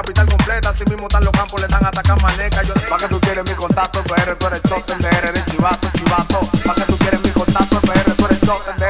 capital completa. Así mismo están los campos, le están atacando maneca. Yo, pa' que tú quieres mi contacto, PR, tú eres chofer, de eres chivato, chivato. Pa' que tú quieres mi contacto, PR, tú eres chofer, de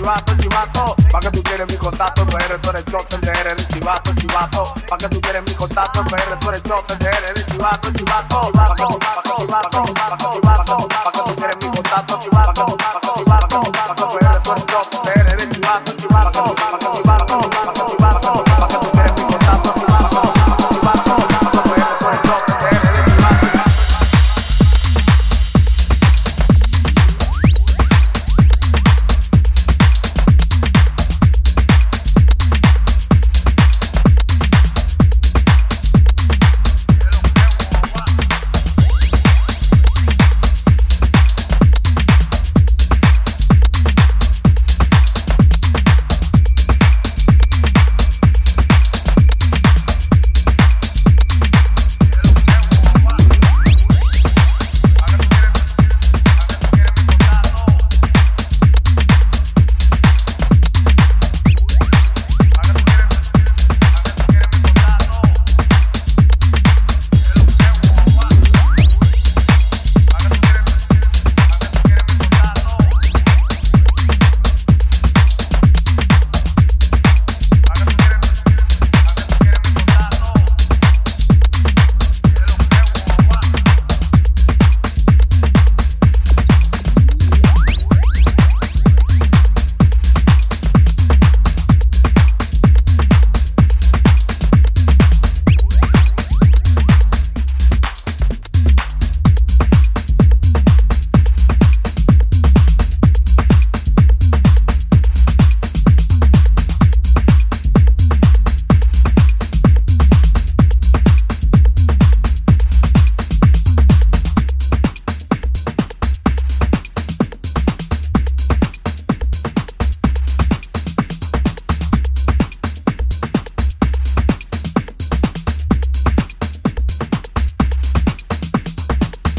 chivato. Pa' que tú quieres mi contacto, PR, tú eres chofer, de eres chivato, chivato. Pa' que tú quieres mi contacto, PR, tú eres chofer, de eres chivato, chivato. Pa' que tú quieres mi contacto, chivato, chivato.